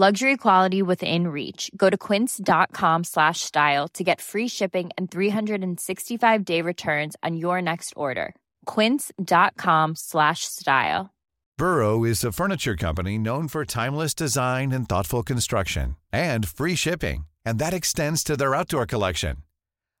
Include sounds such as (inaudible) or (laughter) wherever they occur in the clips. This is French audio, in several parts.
Luxury quality within reach. Go to quince.com slash style to get free shipping and 365 day returns on your next order. Quince.com slash style. Burrow is a furniture company known for timeless design and thoughtful construction and free shipping, and that extends to their outdoor collection.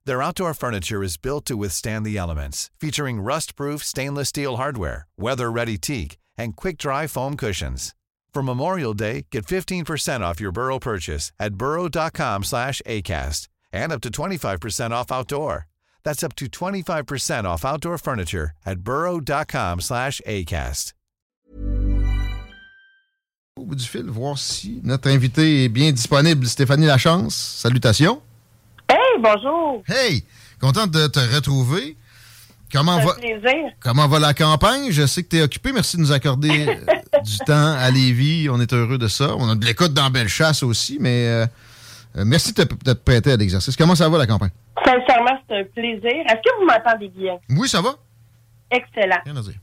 Their outdoor furniture is built to withstand the elements, featuring rust-proof stainless steel hardware, weather-ready teak, and quick-dry foam cushions. For Memorial Day, get 15% off your Burrow purchase at burrow.com slash ACAST and up to 25% off outdoor. That's up to 25% off outdoor furniture at burrow.com slash ACAST. Au bout du fil, voir si notre invité est bien disponible. Stéphanie Lachance, salutations. Hey, bonjour. Hey, contente de te retrouver. Comment va, plaisir. comment va la campagne? Je sais que tu es occupé. Merci de nous accorder (laughs) du temps à Lévis. On est heureux de ça. On a de l'écoute dans Bellechasse aussi, mais euh, euh, merci de te, prêter à l'exercice. Comment ça va la campagne? Sincèrement, c'est un plaisir. Est-ce que vous m'entendez bien? Oui, ça va? Excellent.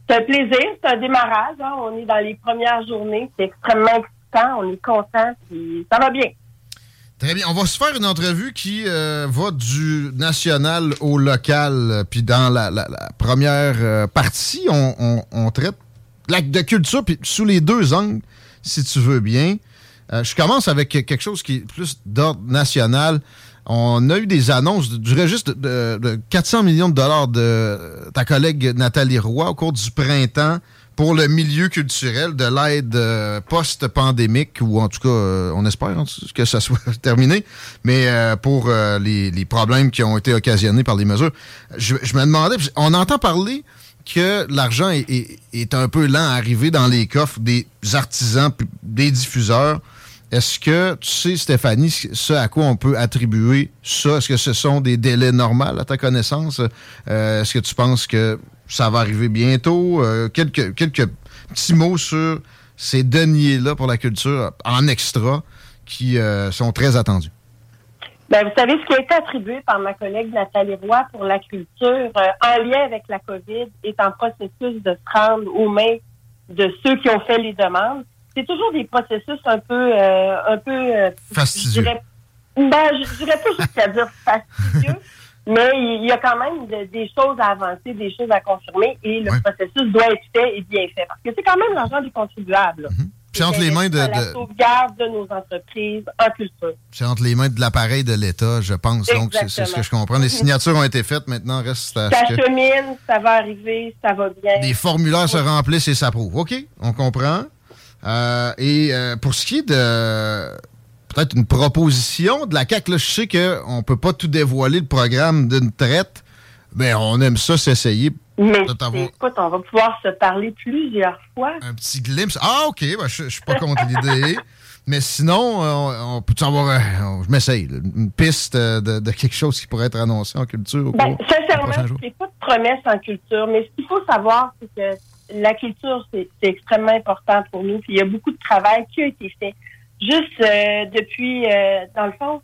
C'est un plaisir, c'est un démarrage. hein. On est dans les premières journées. C'est extrêmement excitant. On est content. puis Ça va bien. Très bien. On va se faire une entrevue qui euh, va du national au local. Puis dans la, la- la première euh, partie, on, on- on traite de culture puis sous les deux angles, si tu veux bien. Euh, je commence avec quelque chose qui est plus d'ordre national. On a eu des annonces du registre de, de 400 millions de dollars de ta collègue Nathalie Roy au cours du printemps pour le milieu culturel, de l'aide euh, post-pandémique, ou en tout cas, euh, on espère tout- que ça soit (laughs) terminé, mais pour les, problèmes qui ont été occasionnés par les mesures. Je, je me demandais, on entend parler que l'argent est, un peu lent à arriver dans les coffres des artisans, des diffuseurs. Est-ce que tu sais, Stéphanie, ce à quoi on peut attribuer ça? Est-ce que ce sont des délais normaux à ta connaissance? Euh, Est-ce que tu penses que ça va arriver bientôt? Euh, quelques, quelques petits mots sur ces deniers-là pour la culture en extra qui euh, sont très attendus. Ben, vous savez, ce qui a été attribué par ma collègue Nathalie Roy pour la culture euh, en lien avec la COVID est en processus de se rendre aux mains de ceux qui ont fait les demandes. C'est toujours des processus un peu, euh, un peu, euh, je Fastidieux. dirais, ben, je dirais pas jusqu'à dire fastidieux, (laughs) mais il y a quand même de- des choses à avancer, des choses à confirmer, et le Ouais. processus doit être fait et bien fait, parce que c'est quand même l'argent des contribuables. là. C'est entre les mains de, la de- sauvegarde de nos entreprises en culture. c'est entre les mains de l'appareil de l'État, je pense. Donc, c'est- ce que je comprends. Les signatures ont été faites. Maintenant, reste à Ça que chemine, ça va arriver, ça va bien. les formulaires se remplissent et s'approuvent. OK, on comprend. Euh, et euh, pour ce qui est de peut-être une proposition de la CAQ, là, je sais qu'on ne peut pas tout dévoiler le programme d'une traite, mais on aime ça s'essayer. Mais écoute, on va pouvoir se parler plusieurs fois. Un petit glimpse. Ah, OK, ben, je suis pas contre l'idée. Mais sinon, euh, on, on peut avoir, euh, je m'essaye, une piste euh, de, de quelque chose qui pourrait être annoncé en culture au Ben, cours sincèrement, c'est pas de promesse en culture, mais ce qu'il faut savoir, c'est que la culture, c'est c'est extrêmement important pour nous. Puis il y a beaucoup de travail qui a été fait. Juste euh, depuis, euh, dans le fond,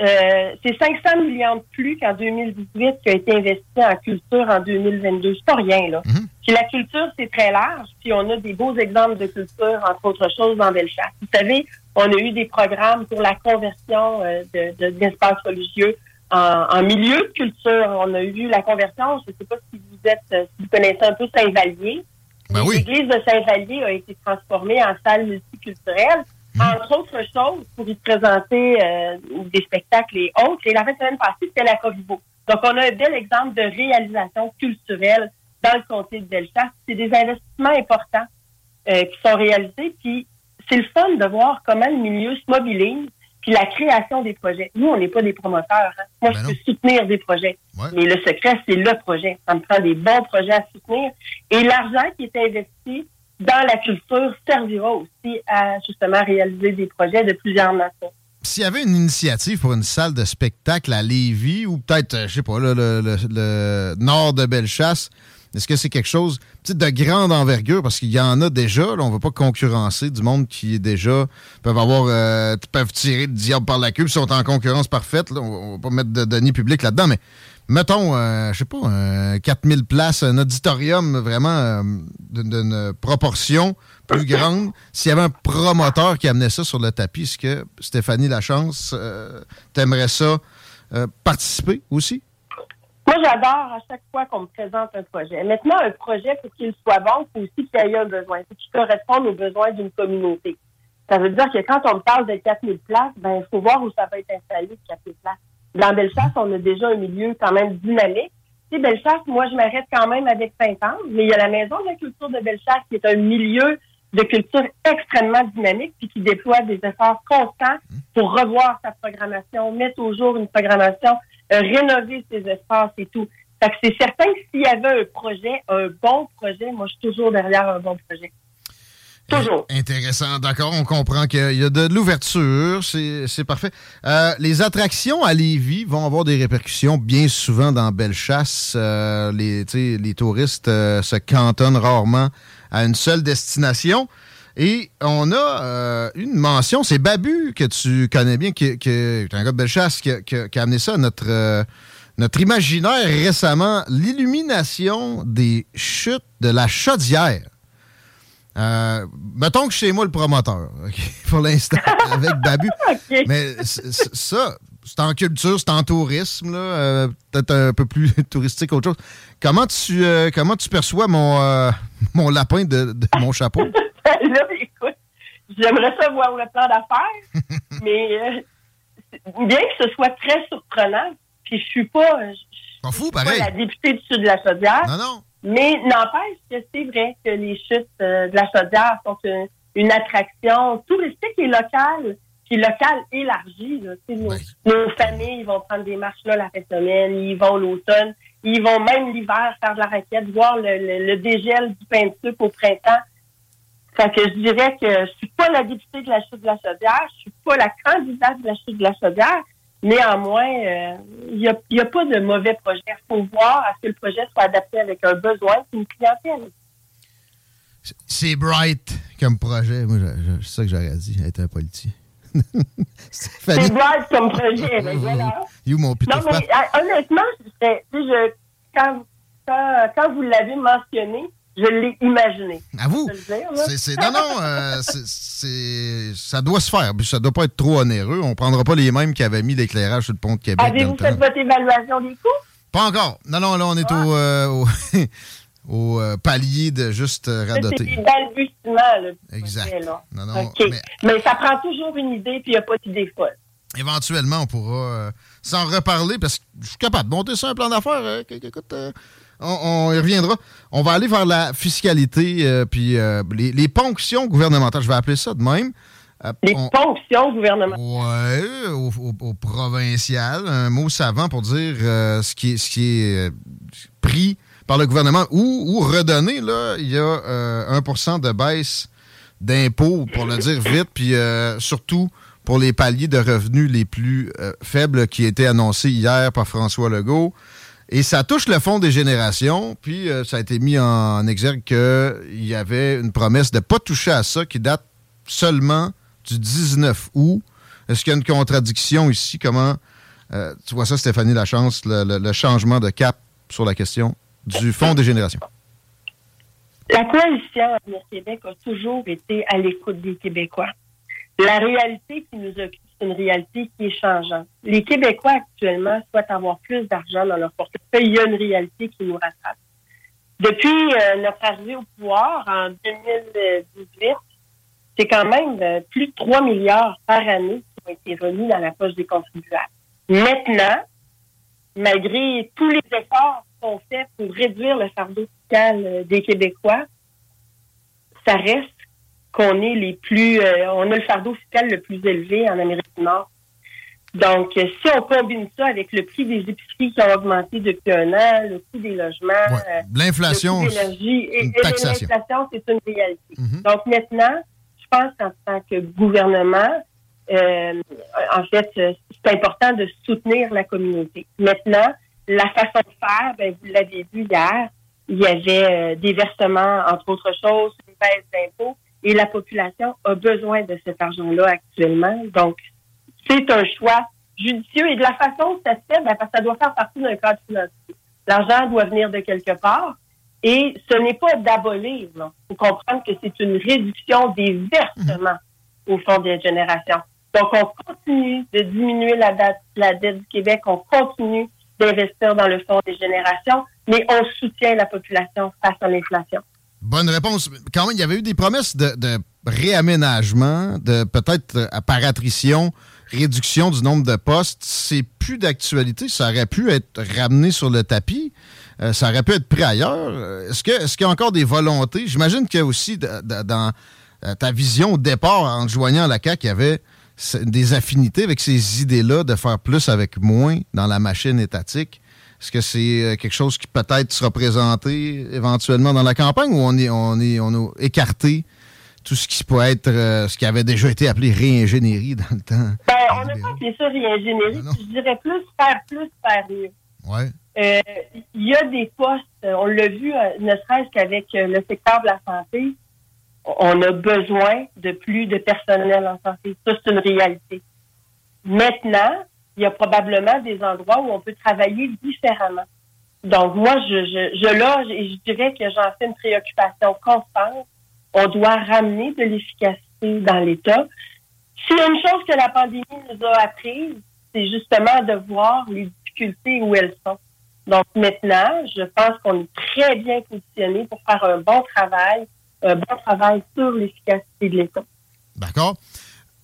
euh, c'est 500 millions de plus qu'en 2018 qui a été investi en culture en 2022. C'est pas rien, là. Mhm. Puis la culture, c'est très large. Puis on a des beaux exemples de culture, entre autres choses, dans Bellechasse. Vous savez, on a eu des programmes pour la conversion euh, de- de- d'espaces religieux en, en milieu de culture. On a eu la conversion, je ne sais pas si vous êtes, euh, si vous connaissez un peu Saint-Vallier. Ben oui. L'église de Saint-Vallier a été transformée en salle multiculturelle. Entre autres choses, pour y présenter euh, des spectacles et autres. Et la fin de semaine passée, c'était la Covivo. Donc, on a un bel exemple de réalisation culturelle dans le comté de Bellechasse. C'est des investissements importants euh, qui sont réalisés. Puis, c'est le fun de voir comment le milieu se mobilise, puis la création des projets. Nous, on n'est pas des promoteurs. hein. Moi, Ben je non. peux soutenir des projets. Ouais. Mais le secret, c'est le projet. Ça me prend des bons projets à soutenir. Et l'argent qui est investi dans la culture servira aussi à justement réaliser des projets de plusieurs nations. s'il y avait une initiative pour une salle de spectacle à Lévis ou peut-être, euh, je sais pas, le, nord de Bellechasse, est-ce que c'est quelque chose de grande envergure? Parce qu'il y en a déjà. on ne va pas concurrencer du monde qui est déjà. peuvent avoir. Euh, peuvent tirer le diable par la queue, sont en concurrence parfaite. on ne va pas mettre de données publiques là-dedans, mais mettons, euh, je sais pas, 4000 places, un auditorium vraiment d'une proportion plus grande. S'il y avait un promoteur qui amenait ça sur le tapis, est-ce que Stéphanie Lachance, euh, t'aimerais ça euh, participer aussi? Moi, j'adore à chaque fois qu'on me présente un projet. Maintenant, un projet, pour qu'il soit bon, il faut aussi qu'il y ait un besoin. Il faut qu'il corresponde aux besoins d'une communauté. Ça veut dire que quand on me parle de 4000 places, ben, il faut voir où ça va être installé, 4000 places. Dans Bellechasse, on a déjà un milieu quand même dynamique. Tu sais, Bellechasse, moi, je m'arrête quand même avec 50 ans, mais il y a la Maison de la culture de Bellechasse qui est un milieu de culture extrêmement dynamique puis qui déploie des efforts constants pour revoir sa programmation, mettre au jour une programmation, euh, rénover ses espaces et tout. Fait que c'est certain que s'il y avait un projet, un bon projet, moi je suis toujours derrière un bon projet. Intéressant, d'accord. On comprend qu'il y a de, l'ouverture, c'est parfait. Euh, les attractions à Lévis vont avoir des répercussions bien souvent dans Bellechasse. Euh, les, les touristes euh, se cantonnent rarement à une seule destination. Et on a euh, une mention, c'est Babu, que tu connais bien, qui, est un gars de Bellechasse, qui, qui, a amené ça à notre, notre imaginaire récemment, l'illumination des chutes de la chaudière. Euh, mettons que chez moi le promoteur, (laughs) pour l'instant, avec Babu. (laughs) Mais ça, c'est en culture, c'est en tourisme, là, peut-être un peu plus (laughs) touristique qu'autre chose. Comment tu, comment tu perçois mon, mon lapin de, mon chapeau? là, écoute, j'aimerais ça voir le plan d'affaires, mais euh, bien que ce soit très surprenant, puis je suis pas, je, fou, pareil. pas la députée du Sud de la Chaudière. Non, non. Mais n'empêche que c'est vrai que les chutes euh, de la Chaudière sont une, attraction touristique et locale, puis locale élargie. nos, nos, familles vont prendre des marches là la fin de semaine, ils vont l'automne. Ils vont même l'hiver faire de la raquette, voir le, dégel du pain de sucre au printemps. Fait que je dirais que je suis pas la députée de la chute de la Chaudière, je suis pas la candidate de la chute de la Chaudière. Néanmoins, il euh, n'y a, a, pas de mauvais projet. Il faut voir à ce que le projet soit adapté avec un besoin et une clientèle. C'est bright comme projet. Moi, c'est ça que j'aurais dit, être un politicien. (laughs) c'est bright comme projet, mais voilà. You, mon non, mais euh, honnêtement, je, quand, quand, vous l'avez mentionné, je l'ai imaginé. À vous? non, non, euh, ça doit se faire. Ça ne doit pas être trop onéreux. On ne prendra pas les mêmes qui avaient mis l'éclairage sur le pont de Québec. Avez-vous fait votre évaluation des coûts? Pas encore. Non, non, là, on est au, euh, au, (laughs) palier de juste radoter. C'est des balbutiements, là. Exact. Non, non, mais... mais... ça prend toujours une idée, puis il n'y a pas d'idée folle. Éventuellement, on pourra sans reparler parce que je suis capable de monter sur un plan d'affaires. Hein, écoute, euh, on, y reviendra. On va aller vers la fiscalité euh, puis euh, les, ponctions gouvernementales. Je vais appeler ça de même. les ponctions gouvernementales. Oui, au, provincial. Un mot savant pour dire ce qui est, ce qui est pris par le gouvernement ou, ou redonné. Là, il y a 1% de baisse d'impôts, pour le dire vite, puis surtout pour les paliers de revenus les plus euh, faibles qui étaient annoncés hier par François Legault. Et ça touche le fonds des générations, puis euh, ça a été mis en, exergue qu'il y avait une promesse de ne pas toucher à ça qui date seulement du 19 août. Est-ce qu'il y a une contradiction ici? Comment euh, tu vois ça, Stéphanie Lachance, le, le, changement de cap sur la question du fonds des générations? La coalition Avenir Québec a toujours été à l'écoute des Québécois. La réalité qui nous occupe, une réalité qui est changeante. Les Québécois actuellement souhaitent avoir plus d'argent dans leur portefeuille. Il y a une réalité qui nous rattrape. Depuis euh, notre arrivée au pouvoir en 2018, c'est quand même euh, plus de 3 milliards par année qui ont été remis dans la poche des contribuables. Maintenant, malgré tous les efforts qu'on fait pour réduire le fardeau fiscal euh, des Québécois, ça reste qu'on est les plus, euh, on a le fardeau fiscal le plus élevé en Amérique du Nord. Donc, euh, si on combine ça avec le prix des épiceries qui ont augmenté depuis un an, le coût des logements, euh, l'inflation, l'énergie et, l'inflation, c'est une réalité. Mhm. Donc maintenant, je pense qu'en tant que gouvernement, euh, en fait, c'est important de soutenir la communauté. Maintenant, la façon de faire, ben, vous l'avez vu hier, il y avait des versements, entre autres choses, une baisse d'impôts, et la population a besoin de cet argent-là actuellement. Donc, c'est un choix judicieux. Et de la façon que ça se fait, ben, parce que ça doit faire partie d'un cadre financier. L'argent doit venir de quelque part. Et ce n'est pas d'abolir. Il faut comprendre que c'est une réduction des versements au Fonds des générations. Donc, on continue de diminuer la, la dette du Québec. On continue d'investir dans le Fonds des générations, mais on soutient la population face à l'inflation. Bonne réponse. Quand même, il y avait eu des promesses de, réaménagement, de peut-être par attrition, réduction du nombre de postes, c'est plus d'actualité. Ça aurait pu être ramené sur le tapis. Euh, ça aurait pu être pris ailleurs. Est-ce qu'il y a encore des volontés? J'imagine qu'il y a aussi dans euh, ta vision au départ, en joignant la CAQ, il y avait des affinités avec ces idées-là de faire plus avec moins dans la machine étatique. Est-ce que c'est euh, quelque chose qui peut-être sera présenté éventuellement dans la campagne ou on est on est on a écarté tout ce qui peut être, euh, ce qui avait déjà été appelé réingénierie dans le temps? Ben, on n'a pas appelé ça réingénierie. Ben je dirais plus faire plus, faire mieux. Ouais. Euh, il y a des postes, on l'a vu, euh, ne serait-ce qu'avec le secteur de la santé, on a besoin de plus de personnel en santé. Ça, c'est une réalité. Maintenant, il y a probablement des endroits où on peut travailler différemment. Donc, moi, je, loge et je dirais que j'en fais une préoccupation constante on doit ramener de l'efficacité dans l'État. C'est une chose que la pandémie nous a apprise, c'est justement de voir les difficultés où elles sont. Donc maintenant, je pense qu'on est très bien positionné pour faire un bon travail, un bon travail sur l'efficacité de l'État. D'accord.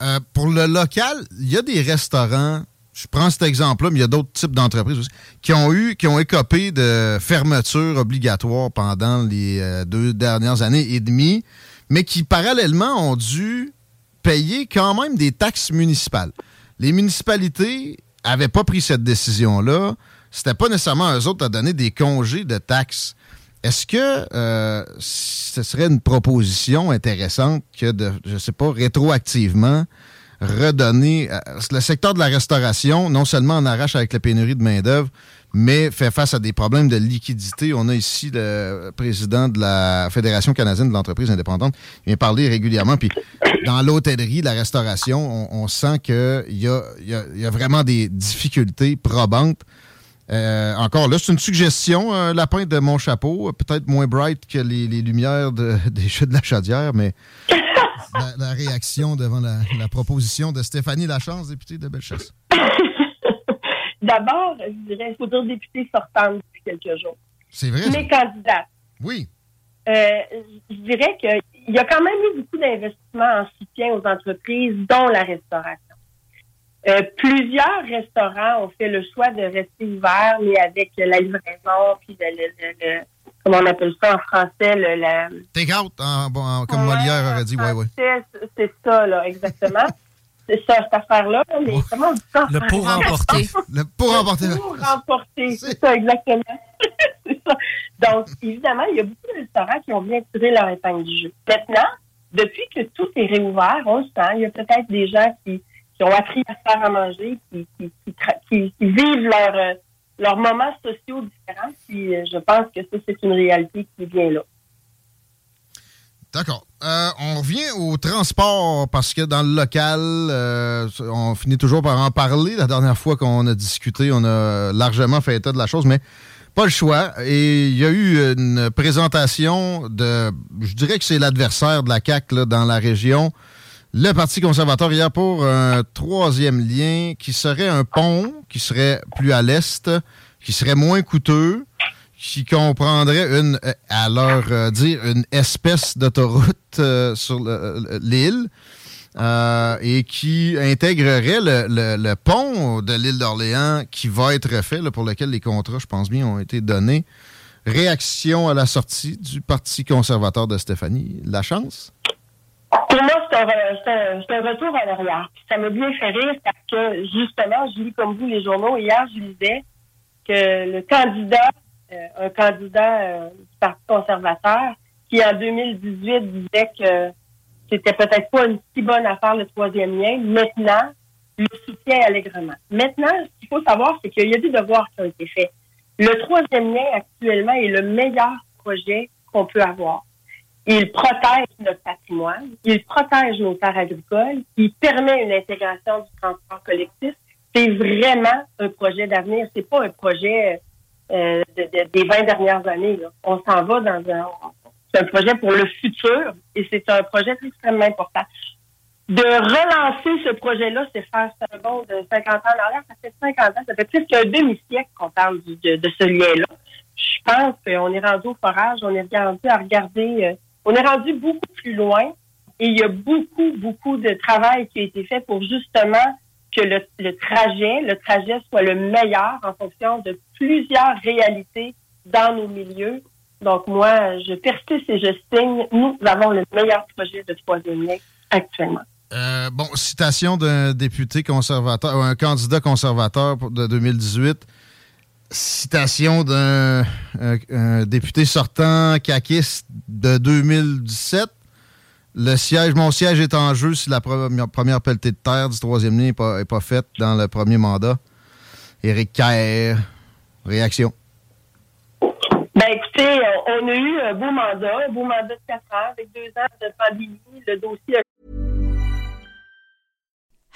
Euh, pour le local, il y a des restaurants, je prends cet exemple-là, mais il y a d'autres types d'entreprises aussi, qui ont eu, qui ont écopé de fermetures obligatoires pendant les euh, deux dernières années et demie, mais qui parallèlement ont dû payer quand même des taxes municipales. Les municipalités n'avaient pas pris cette décision-là. C'était pas nécessairement eux autres à donner des congés de taxes. Est-ce que euh, ce serait une proposition intéressante que de, je sais pas, rétroactivement, redonner. Euh, le secteur de la restauration, non seulement en arrache avec la pénurie de main-d'œuvre, mais fait face à des problèmes de liquidité. On a ici le président de la Fédération canadienne de l'entreprise indépendante. Il vient parler régulièrement. Puis dans l'hôtellerie, la restauration, on, sent qu'il y a, y, a, vraiment des difficultés probantes. Euh, encore là, c'est une suggestion, un lapin de mon chapeau, peut-être moins bright que les, lumières (laughs) des jeux de la chaudière, mais la, réaction devant la, proposition de Stéphanie Lachance, députée de Bellechasse? (laughs) D'abord, je dirais, il faut dire députée sortante depuis quelques jours. C'est vrai. Mais candidate. Oui. Euh, je dirais qu'il y a quand même eu beaucoup d'investissements en soutien aux entreprises, dont la restauration. Euh, plusieurs restaurants ont fait le choix de rester ouverts, mais avec la livraison, puis le, comment on appelle ça en français, le, la... Take out, comme Molière aurait dit, oui, oui. C'est ça, là, exactement. (laughs) c'est ça, cette affaire-là. Mais comment on dit ça? Le pour remporter. (laughs) le pour remporter. Le pour remporter, (laughs) c'est ça, exactement. c'est ça. Donc, évidemment, il y a beaucoup de restaurants qui ont bien tiré leur épingle du jeu. Maintenant, depuis que tout est réouvert, on le sent, il y a peut-être des gens qui, qui ont appris à faire à manger, qui, qui, qui, qui vivent leur euh, leurs moments sociaux différents. Puis euh, je pense que ça, c'est une réalité qui vient là. D'accord. Euh, on revient au transport parce que dans le local, euh, on finit toujours par en parler. La dernière fois qu'on a discuté, on a largement fait état de la chose, mais pas le choix. Et il y a eu une présentation de, je dirais que c'est l'adversaire de la CAC dans la région, le Parti conservateur hier pour un troisième lien qui serait un pont, qui serait plus à l'est, qui serait moins coûteux, qui comprendrait une, euh, à leur euh, dire, une espèce d'autoroute euh, sur l'île. et qui intégrerait le, pont de l'île d'Orléans qui va être fait, pour lequel les contrats, je pense bien, ont été donnés. Réaction à la sortie du Parti conservateur de Stéphanie. La chance? Pour moi, c'est un, retour à l'arrière. Ça m'a bien fait rire parce que, justement, je lis comme vous les journaux. Hier, je lisais que le candidat, euh, un candidat euh, du Parti conservateur, qui en 2018 disait que c'était peut-être pas une si bonne affaire le troisième lien. Maintenant, le soutien allègrement. Maintenant, ce qu'il faut savoir, c'est qu'il y a des devoirs qui ont été faits. Le troisième lien actuellement est le meilleur projet qu'on peut avoir. Il protège notre patrimoine, il protège nos terres agricoles, il permet une intégration du transport collectif. C'est vraiment un projet d'avenir. C'est pas un projet euh, des 20 dernières années. On s'en va dans un, c'est un projet pour le futur et c'est un projet extrêmement important. De relancer ce projet-là, c'est faire un bond de 50 ans en arrière. Ça fait 50 ans, ça fait plus qu'un demi-siècle qu'on parle de, ce lien-là. Je pense qu'on est rendu au forage, on est rendu à regarder, euh, on est rendu beaucoup plus loin et il y a beaucoup, beaucoup de travail qui a été fait pour justement que le, trajet, le trajet soit le meilleur en fonction de plusieurs réalités dans nos milieux donc, moi, je persiste et je signe. Nous avons le meilleur projet de troisième lien actuellement. Euh, bon, citation d'un député conservateur, ou un candidat conservateur de 2018. Citation d'un député sortant caquiste de 2017. Le siège, mon siège est en jeu si la première, première pelletée de terre du troisième lien n'est pas, pas faite dans le premier mandat. Éric Kerr, réaction. Ben écoutez, on a eu un beau mandat, un beau mandat de quatre ans avec deux ans de pandémie. Le dossier.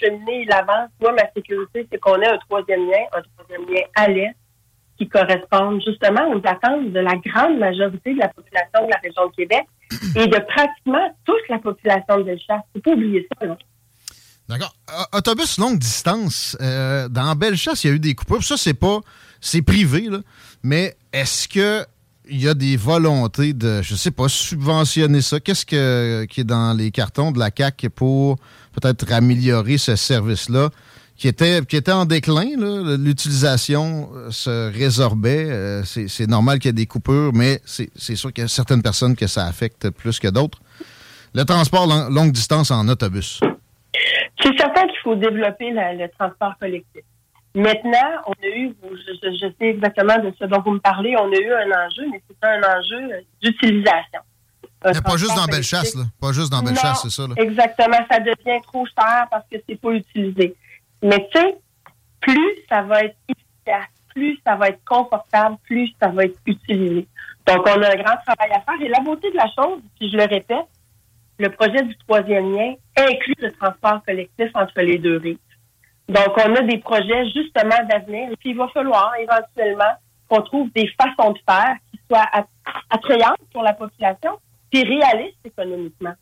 Cheminer l'avance, moi, ma sécurité, c'est qu'on ait un troisième lien, un troisième lien à l'est qui correspondent justement aux attentes de la grande majorité de la population de la région de Québec (clears throat) et de pratiquement toute la population de Bellechasse. Il faut pas oublier ça. D'accord. Autobus longue distance. Euh, dans Bellechasse, il y a eu des coupures. Ça, c'est pas. C'est privé, là. Mais est-ce que il y a des volontés de, je sais pas, subventionner ça? Qu'est-ce que, qui est dans les cartons de la CAC pour peut-être améliorer ce service-là? qui était, qui était en déclin. L'utilisation euh, se résorbait. Euh, c'est normal qu'il y ait des coupures, mais c'est sûr qu'il y a certaines personnes que ça affecte plus que d'autres. Le transport longue distance en autobus. C'est certain qu'il faut développer le transport collectif. Maintenant, on a eu, je, sais exactement de ce dont vous me parlez, on a eu un enjeu, mais c'est un enjeu d'utilisation. Mais pas juste dans Bellechasse, là. Pas juste dans Bellechasse, c'est ça. Là. Exactement. Ça devient trop cher parce que c'est pas utilisé. Mais tu sais, plus ça va être efficace, plus ça va être confortable, plus ça va être utilisé. Donc, on a un grand travail à faire. Et la beauté de la chose, si je le répète, le projet du troisième lien inclut le transport collectif entre les deux rives. Donc, on a des projets justement d'avenir. Et puis, il va falloir éventuellement qu'on trouve des façons de faire qui soient attrayantes pour la population, puis réalistes économiquement.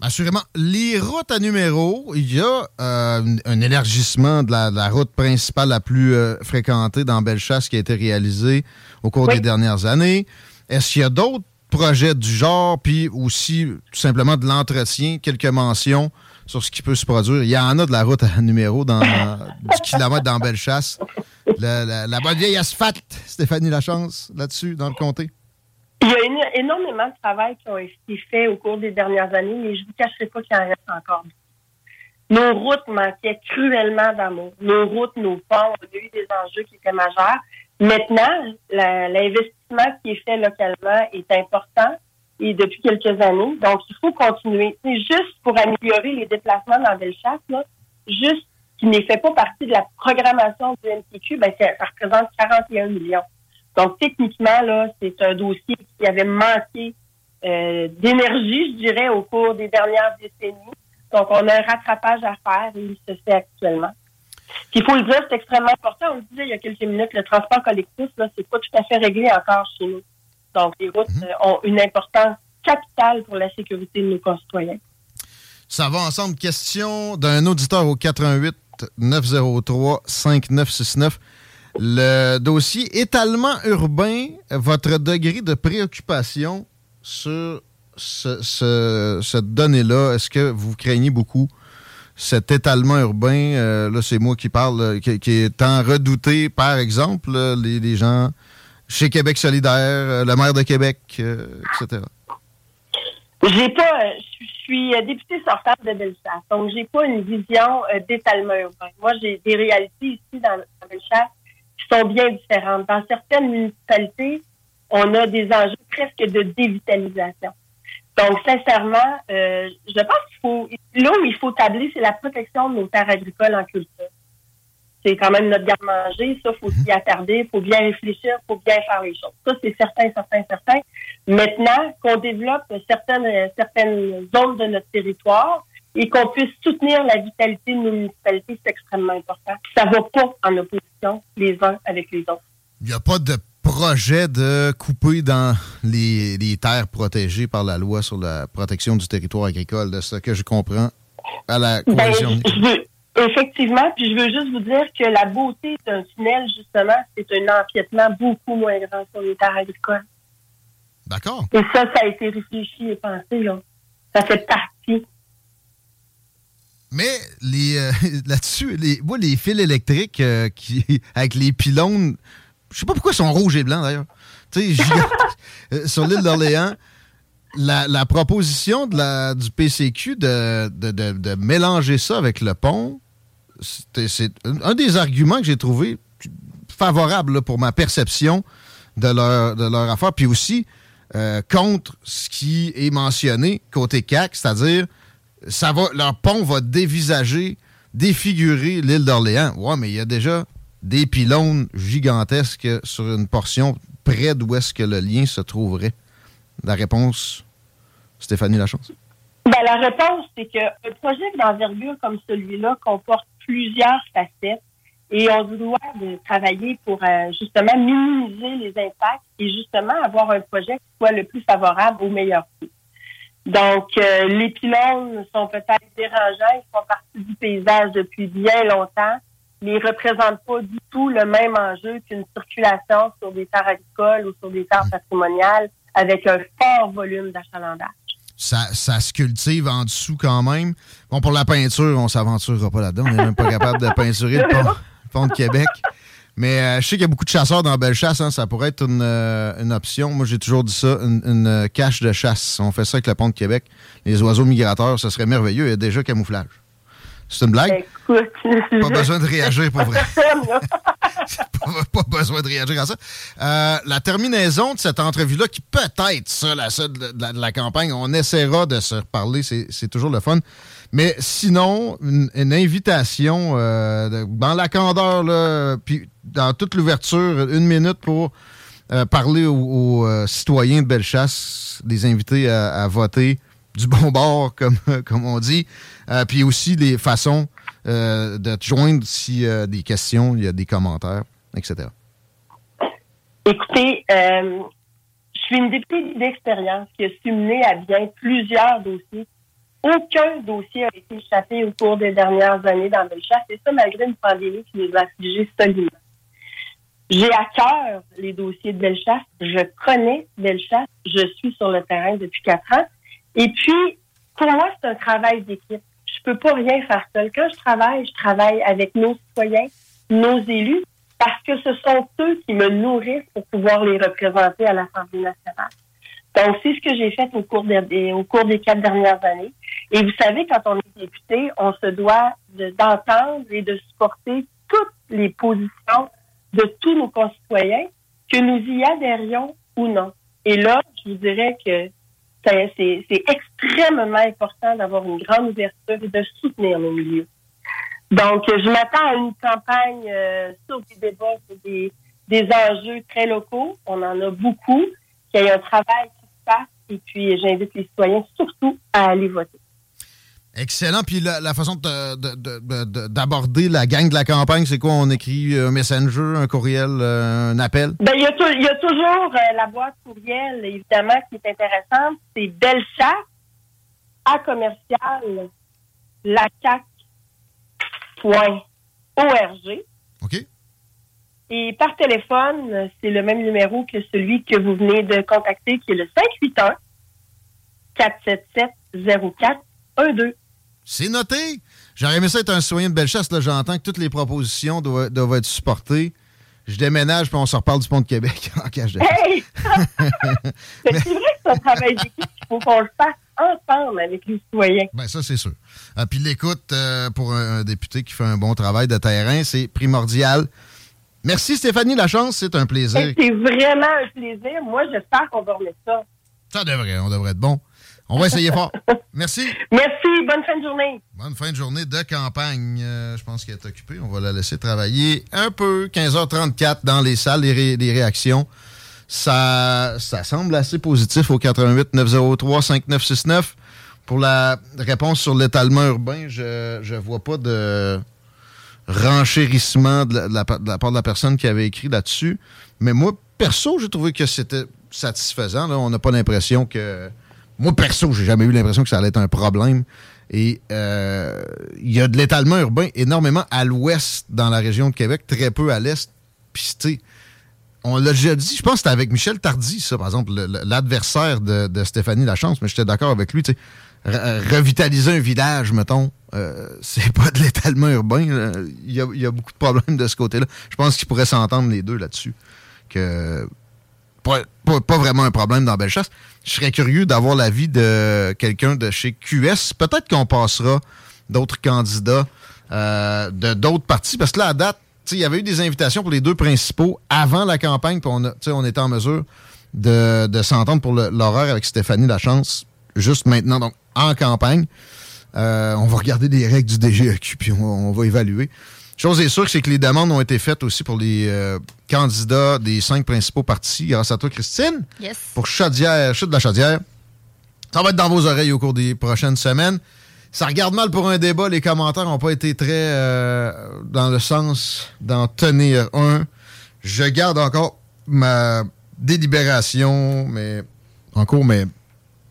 Assurément. Les routes à numéro, il y a euh, un élargissement de la, route principale la plus euh, fréquentée dans Bellechasse qui a été réalisé au cours des dernières années. Est-ce qu'il y a d'autres projets du genre, puis aussi tout simplement de l'entretien, quelques mentions sur ce qui peut se produire? Il y en a de la route à numéro dans (laughs) du kilomètre dans Bellechasse. La, la, bonne vieille asphalte, Stéphanie Lachance, là-dessus, dans le comté. Il y a énormément de travail qui ont été fait au cours des dernières années, mais je ne vous cacherai pas qu'il en reste encore Nos routes manquaient cruellement d'amour. Nos routes, nos ponts, on a eu des enjeux qui étaient majeurs. Maintenant, l'investissement qui est fait localement est important et depuis quelques années. Donc, il faut continuer. C'est juste pour améliorer les déplacements dans Bellechasse, là, juste qui ne fait pas partie de la programmation du MTQ, ben, ça, représente 41 millions. Donc, techniquement, là, c'est un dossier qui avait manqué euh, d'énergie, je dirais, au cours des dernières décennies. Donc, on a un rattrapage à faire et il se fait actuellement. Il faut le dire, c'est extrêmement important. On le disait il y a quelques minutes, le transport collectif, là, c'est pas tout à fait réglé encore chez nous. Donc, les routes mhm. euh, ont une importance capitale pour la sécurité de nos concitoyens. Ça va ensemble. Question d'un auditeur au 88 903 5969. Le dossier étalement urbain, votre degré de préoccupation sur ce, cette donnée-là, est-ce que vous craignez beaucoup cet étalement urbain? Euh, là, c'est moi qui parle, qui, est tant redouté, par exemple, les, gens chez Québec solidaire, euh, le maire de Québec, euh, etc. J'ai pas, je suis députée sortante de Bellechasse, donc j'ai pas une vision d'étalement urbain. Moi, j'ai des réalités ici dans, dans Bellechasse sont bien différentes. Dans certaines municipalités, on a des enjeux presque de dévitalisation. Donc, sincèrement, euh, je pense qu'il faut, là où il faut tabler, c'est la protection de nos terres agricoles en culture. C'est quand même notre garde-manger, ça, faut s'y attarder, faut bien réfléchir, faut bien faire les choses. Ça, c'est certain, certain, certain. Maintenant, qu'on développe certaines, certaines zones de notre territoire, et qu'on puisse soutenir la vitalité de nos municipalités, c'est extrêmement important. Ça ne va pas en opposition les uns avec les autres. Il n'y a pas de projet de couper dans les, terres protégées par la loi sur la protection du territoire agricole, de ce que je comprends à la ben, coalition. Effectivement, puis je veux juste vous dire que la beauté d'un tunnel, justement, c'est un empiètement beaucoup moins grand sur les terres agricoles. D'accord. Et ça, ça a été réfléchi et pensé, là. Ça fait partie mais les euh, (laughs) là-dessus, les, moi, les fils électriques euh, qui, (laughs) avec les pylônes, je sais pas pourquoi ils sont rouges et blancs d'ailleurs. Tu sais, euh, (laughs) sur l'île d'Orléans, la, proposition de la, du PCQ de, de, mélanger ça avec le pont, c'est un des arguments que j'ai trouvé favorable pour ma perception de leur, affaire, puis aussi contre ce qui est mentionné côté CAC, c'est-à-dire ça va, leur pont va dévisager, défigurer l'île d'Orléans. Ouais, mais il y a déjà des pylônes gigantesques sur une portion près d'où est-ce que le lien se trouverait. La réponse, Stéphanie Lachance? Ben, la réponse, c'est qu'un projet d'envergure comme celui-là comporte plusieurs facettes et on doit de travailler pour euh, justement minimiser les impacts et justement avoir un projet qui soit le plus favorable au meilleur prix. Donc, euh, les pylônes sont peut-être dérangeants, ils font partie du paysage depuis bien longtemps, mais ils représentent pas du tout le même enjeu qu'une circulation sur des terres agricoles ou sur des terres patrimoniales avec un fort volume d'achalandage. Ça, ça se cultive en dessous quand même. Bon, pour la peinture, on s'aventurera pas là-dedans. On n'est même pas capable de peinturer le pont, de Québec. Mais euh, je sais qu'il y a beaucoup de chasseurs dans Bellechasse. Hein, ça pourrait être une, euh, option. Moi, j'ai toujours dit ça, une, une, euh, cache de chasse. On fait ça avec le pont de Québec. Les oiseaux migrateurs, ce serait merveilleux. Il y a déjà camouflage. C'est une blague? Écoute, (laughs) pas besoin de réagir, pour vrai. (laughs) (laughs) pas, besoin de réagir à ça. la terminaison de cette entrevue-là, qui peut être ça, la, de, de, la, campagne, on essaiera de se reparler. C'est toujours le fun. Mais sinon, une, invitation dans la candeur, puis dans toute l'ouverture, une minute pour euh, parler aux, euh, citoyens de Bellechasse, les inviter à, voter du bon bord, (laughs) comme, on dit, euh, puis aussi des façons de te joindre s'il y a des questions, il y a des commentaires, etc. Écoutez, je suis une députée d'expérience qui a su mener à bien plusieurs dossiers. Aucun dossier a été échappé au cours des dernières années dans Bellechasse, et ça malgré une pandémie qui nous a affligés solidement. J'ai à cœur les dossiers de Bellechasse. Je connais Bellechasse. Je suis sur le terrain depuis quatre ans. Et puis, pour moi, c'est un travail d'équipe. Je peux pas rien faire seul. Quand je travaille, je travaille avec nos citoyens, nos élus, parce que ce sont eux qui me nourrissent pour pouvoir les représenter à l'Assemblée nationale. Donc, c'est ce que j'ai fait au cours des, au cours des quatre dernières années. Et vous savez, quand on est député, on se doit d'entendre et de supporter toutes les positions de tous nos concitoyens, que nous y adhérions ou non. Et là, je vous dirais que c'est extrêmement important d'avoir une grande ouverture et de soutenir nos milieux. Donc, je m'attends à une campagne euh, sur des débats, des, des enjeux très locaux. On en a beaucoup. Qu'il y ait un travail qui se fasse. Et puis, j'invite les citoyens surtout à aller voter. Excellent. Puis la, façon d'aborder la gang de la campagne, c'est quoi? On écrit un messenger, un courriel, euh, un appel? Ben, il y, a toujours euh, la boîte courriel, évidemment, qui est intéressante. C'est Belchat à commercial lacac.org. OK. Et par téléphone, c'est le même numéro que celui que vous venez de contacter, qui est le 581 477 0412. C'est noté. J'aurais aimé ça être un citoyen de Bellechasse. Là, j'entends que toutes les propositions doivent, être supportées. Je déménage, puis on se reparle du pont de Québec (laughs) en cache de Hey! (laughs) c'est vrai que un travail d'équipe. Il faut qu'on le fasse ensemble avec les citoyens. Bien, ça, c'est sûr. Ah, puis l'écoute euh, pour un, député qui fait un bon travail de terrain, c'est primordial. Merci Stéphanie Lachance, c'est un plaisir. C'est vraiment un plaisir. Moi, j'espère qu'on va remettre ça. Ça devrait, on devrait être bon. On va essayer fort. Merci. Merci. Bonne fin de journée. Bonne fin de journée de campagne. Euh, je pense qu'elle est occupée. On va la laisser travailler un peu. 15h34 dans les salles, les, réactions. Ça, ça semble assez positif au 88 903 5969. Pour la réponse sur l'étalement urbain, je ne vois pas de renchérissement de la, de la, part de la personne qui avait écrit là-dessus. Mais moi, perso, j'ai trouvé que c'était satisfaisant. On n'a pas l'impression que moi, perso, j'ai jamais eu l'impression que ça allait être un problème. Et euh, il y a de l'étalement urbain énormément à l'ouest dans la région de Québec, très peu à l'est. Puis, tu on l'a déjà dit, je pense que c'était avec Michel Tardy, ça, par exemple, l'adversaire de, Stéphanie Lachance, mais j'étais d'accord avec lui, tu sais. Revitaliser un village, mettons, euh, (laughs) c'est pas de l'étalement urbain. Il y, a, beaucoup de problèmes de ce côté-là. Je pense qu'ils pourraient s'entendre les deux là-dessus. Pas, vraiment un problème dans Bellechasse je serais curieux d'avoir l'avis de quelqu'un de chez QS. Peut-être qu'on passera d'autres candidats euh, de d'autres partis, parce que là, à date, il y avait eu des invitations pour les deux principaux avant la campagne, puis on, était en mesure de, s'entendre pour l'horaire avec Stéphanie Lachance, juste maintenant, donc en campagne. Euh, on va regarder les règles du DGEQ, puis on va évaluer. Chose est sûre, c'est que les demandes ont été faites aussi pour les euh, candidats des cinq principaux partis, grâce à toi, Christine. Yes. Pour Chaudière, Chute de la Chaudière. Ça va être dans vos oreilles au cours des prochaines semaines. Ça regarde mal pour un débat. Les commentaires n'ont pas été très euh, dans le sens d'en tenir un. Je garde encore ma délibération, mais en cours, mais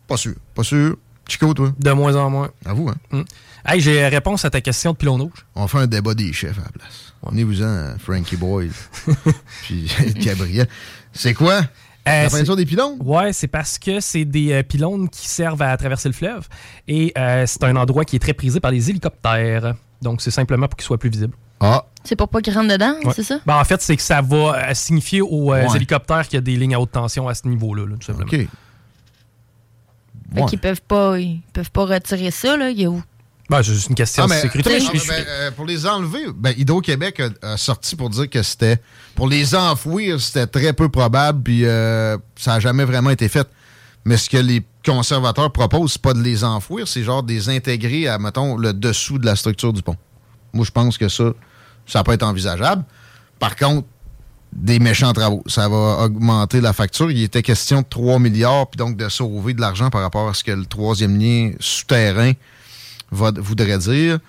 pas sûr. Pas sûr. Chico, toi? De moins en moins. À vous, hein? Mm. Hey, j'ai réponse à ta question de pilon rouge. On fait un débat des chefs à la place. On est vous en Frankie Boy. (laughs) puis (laughs) Gabriel. C'est quoi? Euh, la peinture des pylônes? Ouais, c'est parce que c'est des euh, pylônes qui servent à traverser le fleuve. Et euh, c'est un endroit qui est très prisé par les hélicoptères. Donc, c'est simplement pour qu'il soit plus visible. Ah. C'est pour pas qu'ils rentrent dedans, c'est ça? Ben, en fait, c'est que ça va signifier aux hélicoptères qu'il y a des lignes à haute tension à ce niveau-là, tout simplement. OK. Fait qu'ils peuvent pas, ils peuvent pas retirer ça, là. Il y a où? Ben, c'est juste une question ah, de sécurité. Ben, euh, pour les enlever, ben, Hydro-Québec a, sorti pour dire que c'était. Pour les enfouir, c'était très peu probable, puis euh, ça n'a jamais vraiment été fait. Mais ce que les conservateurs proposent, c'est pas de les enfouir, c'est genre de les intégrer à, mettons, le dessous de la structure du pont. Moi, je pense que ça, ça peut être envisageable. Par contre, des méchants travaux. Ça va augmenter la facture. Il était question de 3 milliards, puis donc de sauver de l'argent par rapport à ce que le troisième lien souterrain voudrait dire,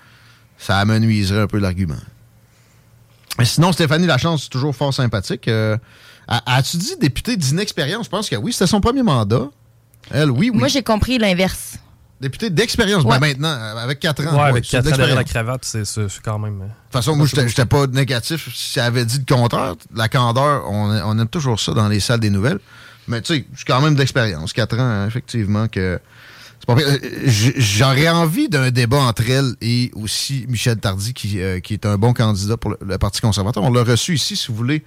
ça amenuiserait un peu l'argument. Mais sinon, Stéphanie Lachance, c'est toujours fort sympathique. Euh, as-tu dit député d'inexpérience? Je pense que oui. C'était son premier mandat. Elle, oui, oui. Moi, j'ai compris l'inverse. Député d'expérience. Ben, maintenant, avec 4 ans. Ouais, avec 4 ans derrière la cravate, c'est quand même. Euh, de toute façon, moi, j'étais pas négatif. Si elle avait dit le contraire, la candeur, on, on aime toujours ça dans les salles des nouvelles. Mais tu sais, je suis quand même d'expérience. 4 ans, effectivement, que euh, j'aurais envie d'un débat entre elle et aussi Michel Tardy, qui, euh, qui est un bon candidat pour le, Parti conservateur. On l'a reçu ici, si vous voulez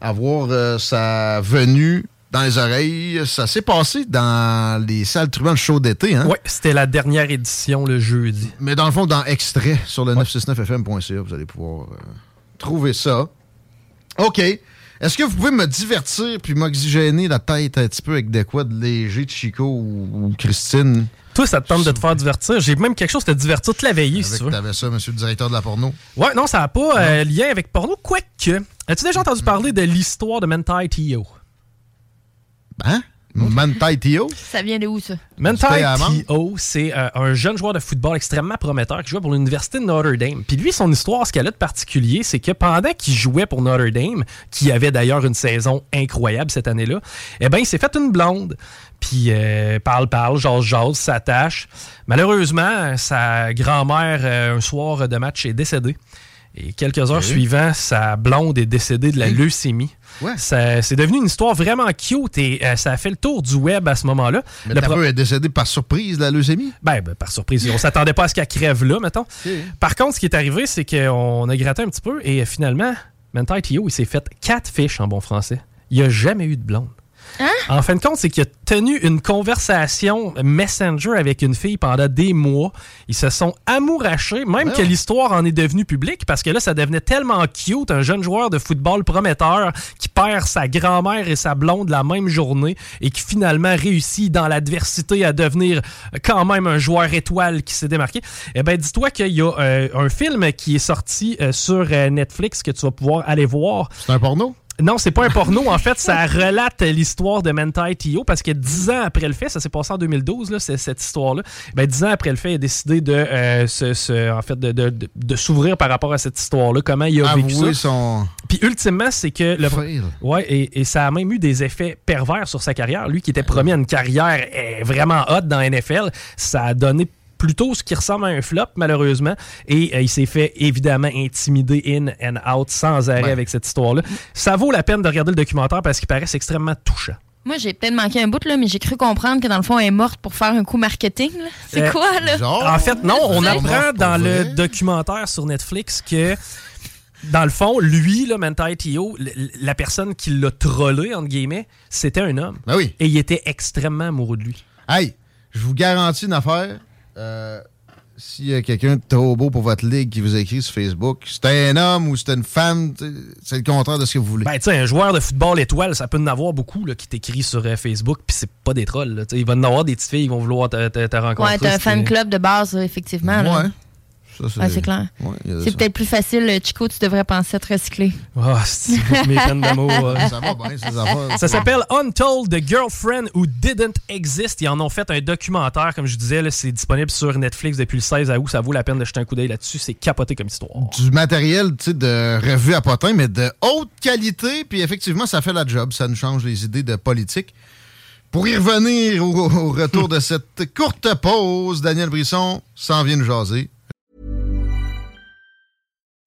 avoir euh, sa venue dans les oreilles. Ça s'est passé dans les salles Truman Show d'été. Hein? Oui, c'était la dernière édition le jeudi. Mais dans le fond, dans extrait sur le 969fm.ca, vous allez pouvoir euh, trouver ça. OK. Est-ce que vous pouvez me divertir puis m'oxygéner la tête un petit peu avec de quoi de léger de Chico ou, Christine? Toi, ça te tente de te faire divertir? J'ai même quelque chose de te divertir toute la veillée, si tu veux. T'avais ça, monsieur le directeur de la porno? Ouais, non, ça n'a pas euh, lien avec porno. Quoique, as-tu déjà entendu parler de l'histoire de Mentai Tio? Hein? Mantai Tio? Ça vient de où, ça? Mantai Tio, c'est euh, un jeune joueur de football extrêmement prometteur qui jouait pour l'Université de Notre Dame. Puis lui, son histoire, ce qu'elle a de particulier, c'est que pendant qu'il jouait pour Notre Dame, qui avait d'ailleurs une saison incroyable cette année-là, eh bien, il s'est fait une blonde. Puis euh, parle, parle, jase, jase, s'attache. Malheureusement, sa grand-mère, euh, un soir de match, est décédée. Et quelques heures suivant, sa blonde est décédée de la leucémie. C'est devenu une histoire vraiment cute et euh, ça a fait le tour du web à ce moment-là. Mais le pro... est décédé par surprise de la leucémie? Ben, ben par surprise. On s'attendait pas à ce qu'elle crève là, mettons. Par contre, ce qui est arrivé, c'est qu'on a gratté un petit peu et finalement, Mentai Tio, il s'est fait quatre fiches en bon français. Il n'y a jamais eu de blonde. Hein? En fin de compte, c'est qu'il a tenu une conversation Messenger avec une fille pendant des mois. Ils se sont amourachés, même que l'histoire en est devenue publique, parce que là, ça devenait tellement cute, un jeune joueur de football prometteur qui perd sa grand-mère et sa blonde la même journée et qui finalement réussit dans l'adversité à devenir quand même un joueur étoile qui s'est démarqué. Eh bien, dis-toi qu'il y a euh, un film qui est sorti euh, sur euh, Netflix que tu vas pouvoir aller voir. C'est un porno? Non, c'est pas un porno. En fait, ça relate l'histoire de Mentai Tio parce que dix ans après le fait, ça s'est passé en 2012, là, cette histoire-là. Ben, dix ans après le fait, il a décidé de, euh, en fait, de, de, s'ouvrir par rapport à cette histoire-là. Comment il a vécu ça. son. Puis ultimement, c'est que le. Ouais, et, et, ça a même eu des effets pervers sur sa carrière. Lui qui était promis à une carrière eh, vraiment hot dans NFL, ça a donné plutôt ce qui ressemble à un flop, malheureusement. Et euh, il s'est fait évidemment intimider in and out sans arrêt avec cette histoire-là. Ça vaut la peine de regarder le documentaire parce qu'il paraît extrêmement touchant. Moi, j'ai peut-être manqué un bout, là, mais j'ai cru comprendre que dans le fond, elle est morte pour faire un coup marketing. C'est euh, quoi, là? en fait, non, on apprend dans le documentaire sur Netflix que dans le fond, lui, là, Mentai Tio, la personne qui l'a trollé, entre guillemets, c'était un homme. Ben oui. Et il était extrêmement amoureux de lui. Hey, je vous garantis une affaire. Euh, s'il y a quelqu'un de trop beau pour votre ligue qui vous écrit sur Facebook, c'est un homme ou c'est une femme, c'est le contraire de ce que vous voulez. Ben, tu sais, un joueur de football étoile, ça peut en avoir beaucoup là, qui t'écrit sur euh, Facebook, puis c'est pas des trolls. il va en avoir des petites filles qui vont vouloir te, rencontrer. Ouais, t'as un fan club de base, effectivement. Ouais c'est clair. c'est peut-être plus facile, euh, Chico, tu devrais penser à te recycler. Oh, c'est (laughs) mes peines d'amour. Ça va bien, ces affaires. Ça s'appelle Untold The Girlfriend Who Didn't Exist. Ils en ont fait un documentaire, comme je disais, c'est disponible sur Netflix depuis le 16 août. Ça vaut la peine de jeter un coup d'œil là-dessus. C'est capoté comme histoire. Du matériel de revue à potin, mais de haute qualité. Puis effectivement, ça fait la job. Ça nous change les idées de politique. Pour y revenir au, au retour de (laughs) cette courte pause, Daniel Brisson s'en vient nous jaser.